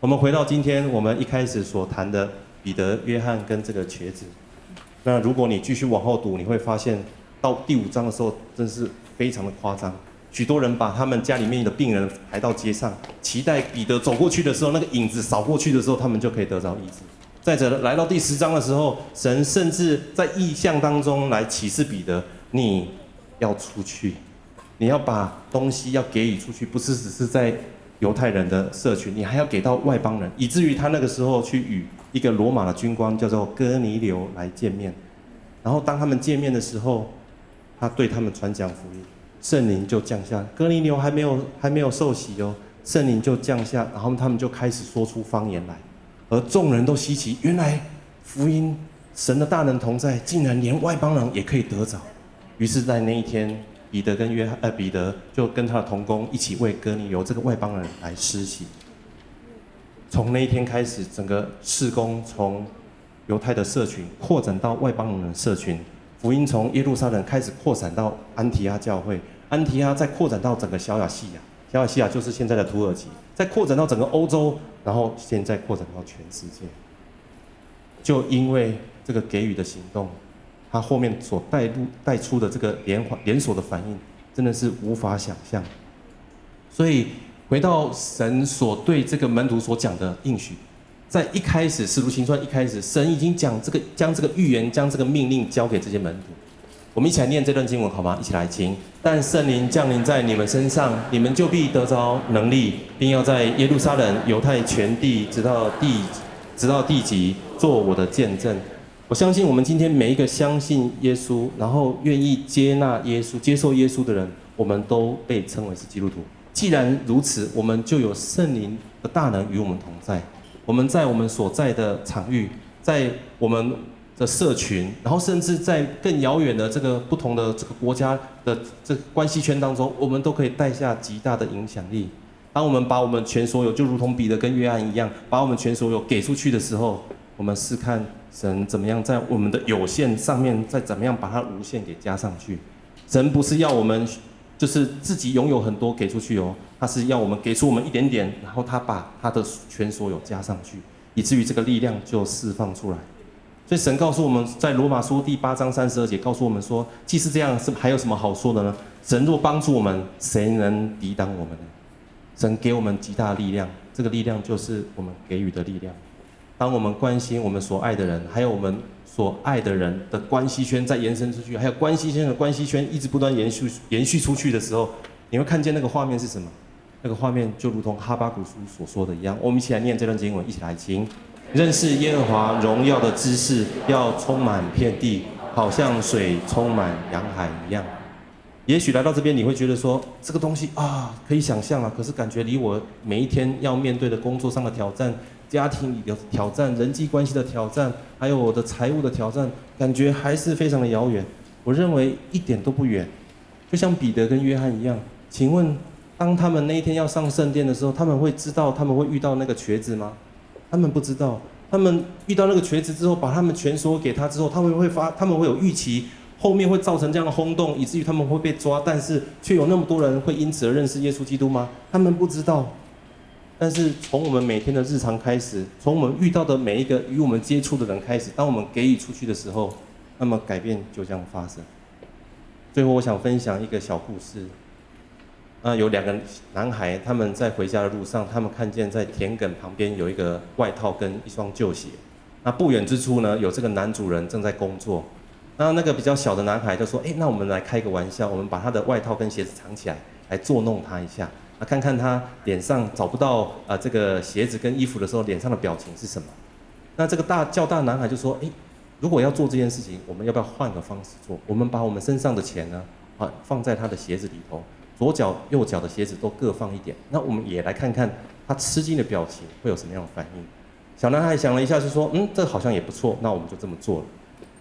我们回到今天我们一开始所谈的彼得、约翰跟这个瘸子。那如果你继续往后读，你会发现到第五章的时候，真是非常的夸张。许多人把他们家里面的病人抬到街上，期待彼得走过去的时候，那个影子扫过去的时候，他们就可以得着医治。再者，来到第十章的时候，神甚至在异象当中来启示彼得：你要出去，你要把东西要给予出去，不是只是在犹太人的社群，你还要给到外邦人。以至于他那个时候去与一个罗马的军官叫做哥尼流来见面，然后当他们见面的时候，他对他们传讲福音。圣灵就降下，哥尼流还没有还没有受洗哦，圣灵就降下，然后他们就开始说出方言来，而众人都稀奇，原来福音神的大能同在，竟然连外邦人也可以得着。于是，在那一天，彼得跟约翰呃彼得就跟他的同工一起为哥尼流这个外邦人来施洗。从那一天开始，整个事工从犹太的社群扩展到外邦人的社群。福音从耶路撒冷开始扩展到安提阿教会，安提阿再扩展到整个小亚细亚，小亚细亚就是现在的土耳其，再扩展到整个欧洲，然后现在扩展到全世界。就因为这个给予的行动，他后面所带入带出的这个连环连锁的反应，真的是无法想象。所以回到神所对这个门徒所讲的应许。在一开始，使徒行传一开始，神已经讲这个，将这个预言，将这个命令交给这些门徒。我们一起来念这段经文好吗？一起来听。但圣灵降临在你们身上，你们就必得着能力，并要在耶路撒冷、犹太全地，直到地，直到地极，做我的见证。我相信我们今天每一个相信耶稣，然后愿意接纳耶稣、接受耶稣的人，我们都被称为是基督徒。既然如此，我们就有圣灵的大能与我们同在。我们在我们所在的场域，在我们的社群，然后甚至在更遥远的这个不同的这个国家的这个关系圈当中，我们都可以带下极大的影响力。当我们把我们全所有，就如同彼得跟约翰一样，把我们全所有给出去的时候，我们试看神怎么样在我们的有限上面，再怎么样把它无限给加上去。神不是要我们。就是自己拥有很多给出去哦，他是要我们给出我们一点点，然后他把他的全所有加上去，以至于这个力量就释放出来。所以神告诉我们在罗马书第八章三十二节告诉我们说，既是这样，是还有什么好说的呢？神若帮助我们，谁能抵挡我们呢？神给我们极大的力量，这个力量就是我们给予的力量。当我们关心我们所爱的人，还有我们。所爱的人的关系圈再延伸出去，还有关系圈的关系圈一直不断延续延续出去的时候，你会看见那个画面是什么？那个画面就如同哈巴谷书所说的一样。我们一起来念这段经文，一起来听。认识耶和华荣耀的知识要充满遍地，好像水充满洋海一样。也许来到这边，你会觉得说这个东西啊，可以想象啊，可是感觉离我每一天要面对的工作上的挑战。家庭里的挑战、人际关系的挑战，还有我的财务的挑战，感觉还是非常的遥远。我认为一点都不远，就像彼得跟约翰一样。请问，当他们那一天要上圣殿的时候，他们会知道他们会遇到那个瘸子吗？他们不知道。他们遇到那个瘸子之后，把他们全所给他之后，他们会发，他们会有预期，后面会造成这样的轰动，以至于他们会被抓，但是却有那么多人会因此而认识耶稣基督吗？他们不知道。但是从我们每天的日常开始，从我们遇到的每一个与我们接触的人开始，当我们给予出去的时候，那么改变就这样发生。最后，我想分享一个小故事。啊，有两个男孩，他们在回家的路上，他们看见在田埂旁边有一个外套跟一双旧鞋。那不远之处呢，有这个男主人正在工作。那那个比较小的男孩就说：“哎，那我们来开个玩笑，我们把他的外套跟鞋子藏起来，来捉弄他一下。”啊，看看他脸上找不到啊这个鞋子跟衣服的时候，脸上的表情是什么？那这个大较大男孩就说：诶，如果要做这件事情，我们要不要换个方式做？我们把我们身上的钱呢，啊，放在他的鞋子里头，左脚右脚的鞋子都各放一点。那我们也来看看他吃惊的表情会有什么样的反应。小男孩想了一下，就说：嗯，这好像也不错，那我们就这么做了。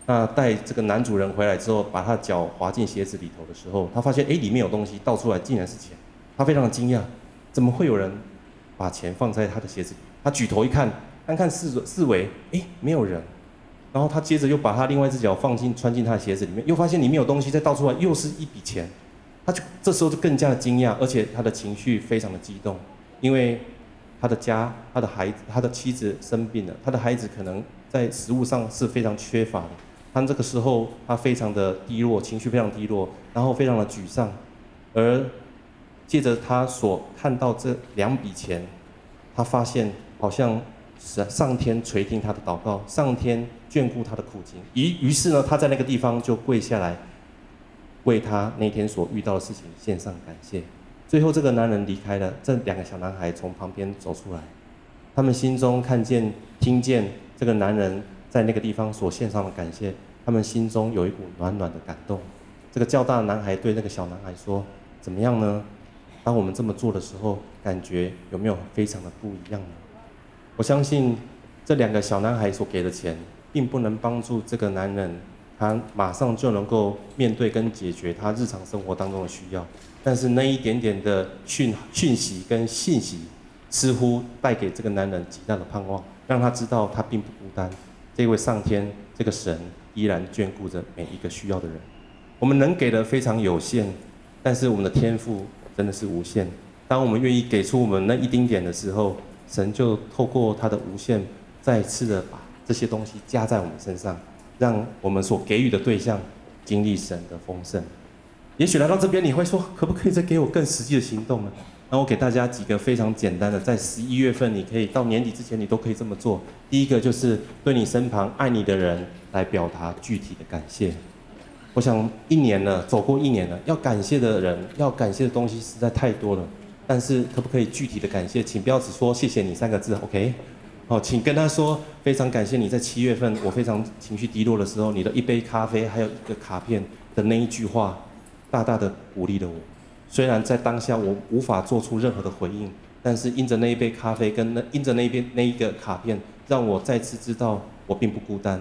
那带这个男主人回来之后，把他脚滑进鞋子里头的时候，他发现诶，里面有东西，倒出来竟然是钱，他非常的惊讶，怎么会有人把钱放在他的鞋子？他举头一看，看看四四围，诶，没有人。然后他接着又把他另外一只脚放进穿进他的鞋子里面，又发现里面有东西，再倒出来又是一笔钱，他就这时候就更加的惊讶，而且他的情绪非常的激动，因为他的家、他的孩子、他的妻子生病了，他的孩子可能在食物上是非常缺乏的。他这个时候，他非常的低落，情绪非常低落，然后非常的沮丧，而借着他所看到这两笔钱，他发现好像是上天垂听他的祷告，上天眷顾他的苦情，于于是呢，他在那个地方就跪下来，为他那天所遇到的事情献上感谢。最后，这个男人离开了，这两个小男孩从旁边走出来，他们心中看见、听见这个男人在那个地方所献上的感谢。他们心中有一股暖暖的感动。这个较大的男孩对那个小男孩说：“怎么样呢？当我们这么做的时候，感觉有没有非常的不一样呢？”我相信这两个小男孩所给的钱，并不能帮助这个男人，他马上就能够面对跟解决他日常生活当中的需要。但是那一点点的讯讯息跟信息，似乎带给这个男人极大的盼望，让他知道他并不孤单。这位上天，这个神。依然眷顾着每一个需要的人。我们能给的非常有限，但是我们的天赋真的是无限。当我们愿意给出我们那一丁点的时候，神就透过他的无限，再次的把这些东西加在我们身上，让我们所给予的对象经历神的丰盛。也许来到这边，你会说，可不可以再给我更实际的行动呢？那我给大家几个非常简单的，在十一月份，你可以到年底之前，你都可以这么做。第一个就是对你身旁爱你的人来表达具体的感谢。我想一年了，走过一年了，要感谢的人，要感谢的东西实在太多了。但是可不可以具体的感谢？请不要只说谢谢你三个字，OK？好，请跟他说非常感谢你在七月份我非常情绪低落的时候，你的一杯咖啡还有一个卡片的那一句话，大大的鼓励了我。虽然在当下我无法做出任何的回应，但是因着那一杯咖啡跟那因着那边那一个卡片，让我再次知道我并不孤单，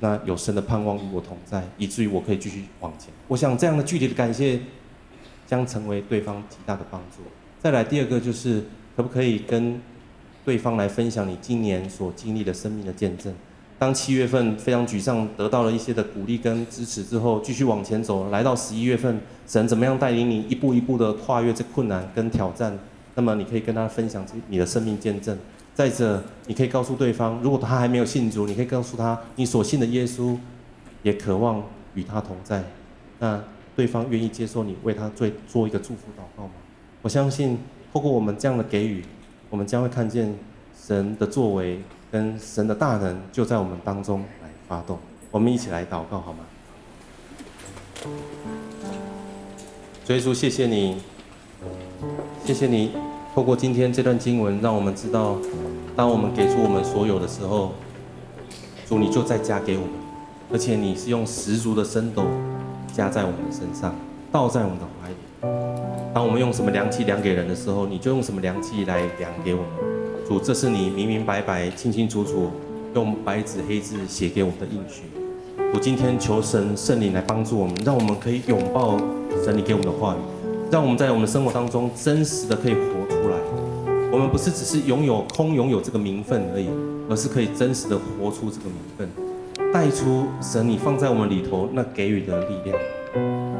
那有神的盼望与我同在，以至于我可以继续往前。我想这样的具体的感谢，将成为对方极大的帮助。再来第二个就是，可不可以跟对方来分享你今年所经历的生命的见证？当七月份非常沮丧，得到了一些的鼓励跟支持之后，继续往前走，来到十一月份，神怎么样带领你一步一步的跨越这困难跟挑战？那么你可以跟他分享你的生命见证。再者，你可以告诉对方，如果他还没有信主，你可以告诉他，你所信的耶稣也渴望与他同在。那对方愿意接受你为他做做一个祝福祷告吗？我相信，透过我们这样的给予，我们将会看见神的作为。跟神的大能就在我们当中来发动，我们一起来祷告好吗？主耶稣，谢谢你，谢谢你，透过今天这段经文，让我们知道，当我们给出我们所有的时候，主你就再加给我们，而且你是用十足的升斗加在我们的身上，倒在我们的怀里。当我们用什么量器量给人的时候，你就用什么量器来量给我们。主，这是你明明白白、清清楚楚用白纸黑字写给我们的应许。我今天求神圣灵来帮助我们，让我们可以拥抱神你给我们的话语，让我们在我们生活当中真实的可以活。我们不是只是拥有空拥有这个名分而已，而是可以真实的活出这个名分，带出神你放在我们里头那给予的力量。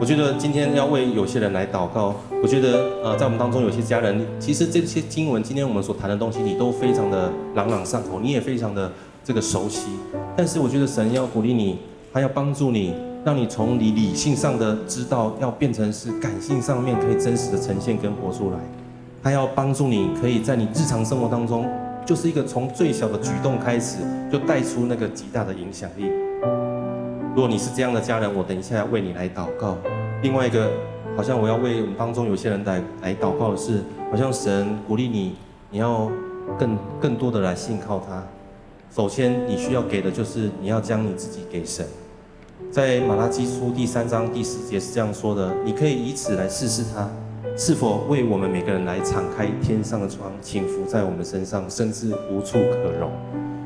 我觉得今天要为有些人来祷告。我觉得，呃，在我们当中有些家人，其实这些经文，今天我们所谈的东西，你都非常的朗朗上口，你也非常的这个熟悉。但是我觉得神要鼓励你，他要帮助你，让你从你理性上的知道，要变成是感性上面可以真实的呈现跟活出来。他要帮助你，可以在你日常生活当中，就是一个从最小的举动开始，就带出那个极大的影响力。如果你是这样的家人，我等一下为你来祷告。另外一个好像我要为我们当中有些人来来祷告的是，好像神鼓励你，你要更更多的来信靠他。首先，你需要给的就是你要将你自己给神。在马拉基书第三章第十节是这样说的：你可以以此来试试他，是否为我们每个人来敞开天上的窗，倾覆在我们身上，甚至无处可容。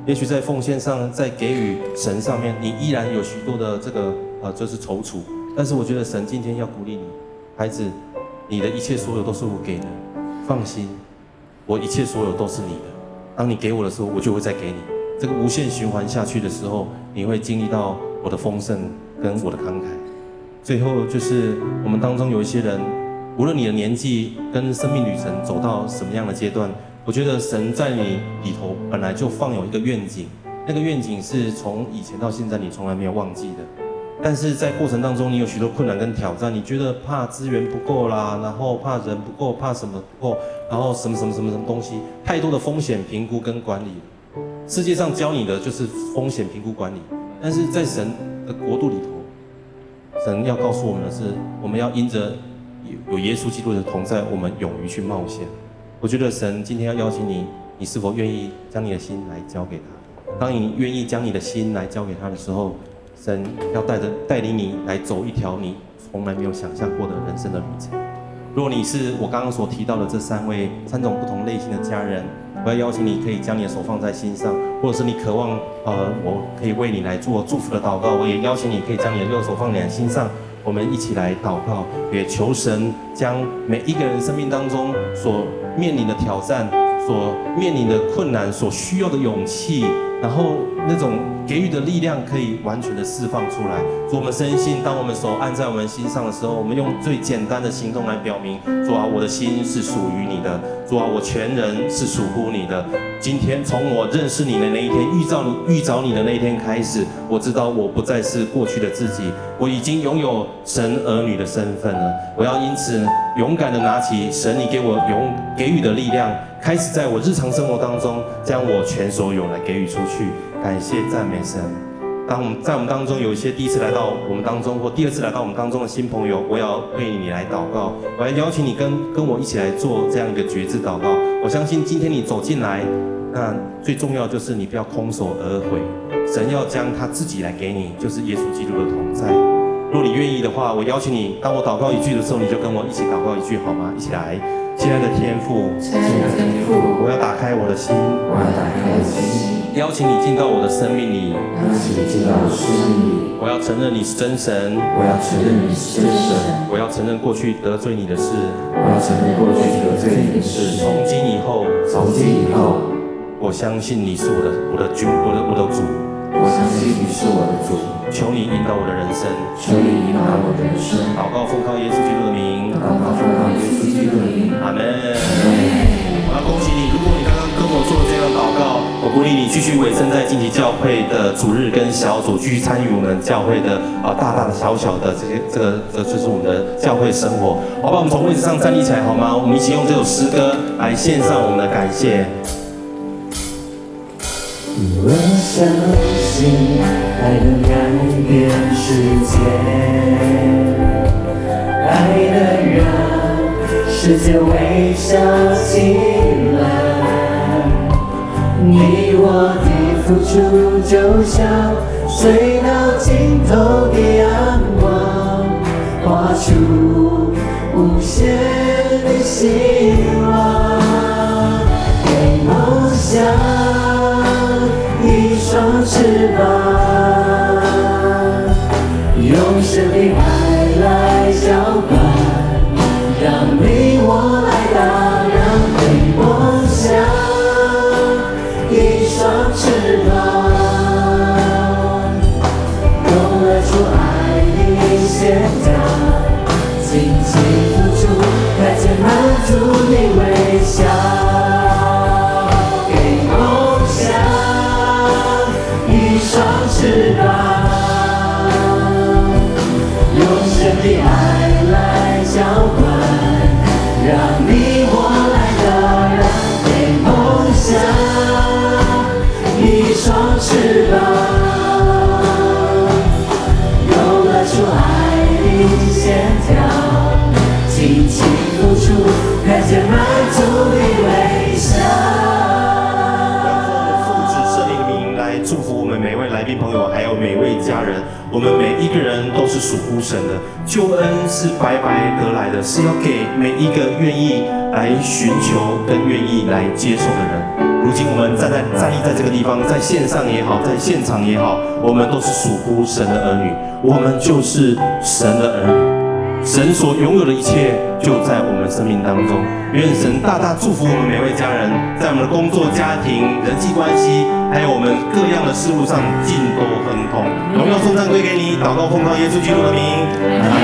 也许在奉献上，在给予神上面，你依然有许多的这个呃，就是踌躇。但是我觉得神今天要鼓励你。孩子，你的一切所有都是我给的，放心，我一切所有都是你的。当你给我的时候，我就会再给你。这个无限循环下去的时候，你会经历到我的丰盛跟我的慷慨。最后就是我们当中有一些人，无论你的年纪跟生命旅程走到什么样的阶段，我觉得神在你里头本来就放有一个愿景，那个愿景是从以前到现在你从来没有忘记的。但是在过程当中，你有许多困难跟挑战，你觉得怕资源不够啦，然后怕人不够，怕什么不够，然后什么什么什么什么东西，太多的风险评估跟管理。世界上教你的就是风险评估管理，但是在神的国度里头，神要告诉我们的是，我们要因着有耶稣基督的同在，我们勇于去冒险。我觉得神今天要邀请你，你是否愿意将你的心来交给他？当你愿意将你的心来交给他的时候，神要带着带领你来走一条你从来没有想象过的人生的旅程。如果你是我刚刚所提到的这三位三种不同类型的家人，我要邀请你可以将你的手放在心上，或者是你渴望呃我可以为你来做祝福的祷告，我也邀请你可以将你的右手放在心上，我们一起来祷告，也求神将每一个人生命当中所面临的挑战、所面临的困难、所需要的勇气。然后那种给予的力量可以完全的释放出来。主，我们深信，当我们手按在我们心上的时候，我们用最简单的行动来表明：主啊，我的心是属于你的；主啊，我全人是属乎你的。今天从我认识你的那一天，遇到你遇着你的那一天开始，我知道我不再是过去的自己，我已经拥有神儿女的身份了。我要因此勇敢的拿起神你给我勇给予的力量。开始在我日常生活当中，将我全所有来给予出去，感谢赞美神。当我们在我们当中有一些第一次来到我们当中，或第二次来到我们当中的新朋友，我要为你来祷告，我要邀请你跟跟我一起来做这样一个决志祷告。我相信今天你走进来，那最重要就是你不要空手而回，神要将他自己来给你，就是耶稣基督的同在。若你愿意的话，我邀请你，当我祷告一句的时候，你就跟我一起祷告一句好吗？一起来。亲爱的天父，亲爱的天父，我要打开我的心，我要打开我的心，邀请你进到我的生命里，邀请你进到我的生命里。我要承认你是真神，我要承认你是真神，我要承认过去得罪你的事，我要承认过去得罪你的事。从今以后，从今以后，我相信你是我的我的君，我的我的主，我相信你是我的主。求你引导我的人生，求你引导我的人生。祷告奉靠耶稣基督的名，祷告奉靠耶稣基督的名。阿门。我要恭喜你，如果你刚刚跟我做这样祷告，我鼓励你继续委身在晋级教会的主日跟小组，继续参与我们教会的啊大大的小小的这些这个这就是我们的教会生活。好吧，我们从位置上站立起来好吗？我们一起用这首诗歌来献上我们的感谢。我相信爱能改变世界，爱能让。世界微笑起来，你我的付出就像水到尽头的阳光，画出无限的希望。给梦想翅膀，用神的爱家人，我们每一个人都是属乎神的。救恩是白白得来的，是要给每一个愿意来寻求跟愿意来接受的人。如今我们站在站立在这个地方，在线上也好，在现场也好，我们都是属乎神的儿女，我们就是神的儿女。神所拥有的一切就在我们生命当中。愿神大大祝福我们每位家人，在我们的工作、家庭、人际关系，还有我们各样的事物上尽都亨通。荣耀颂赞归给你，祷告奉告耶稣基督的名，阿门。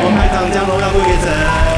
我们排长将荣耀归给神。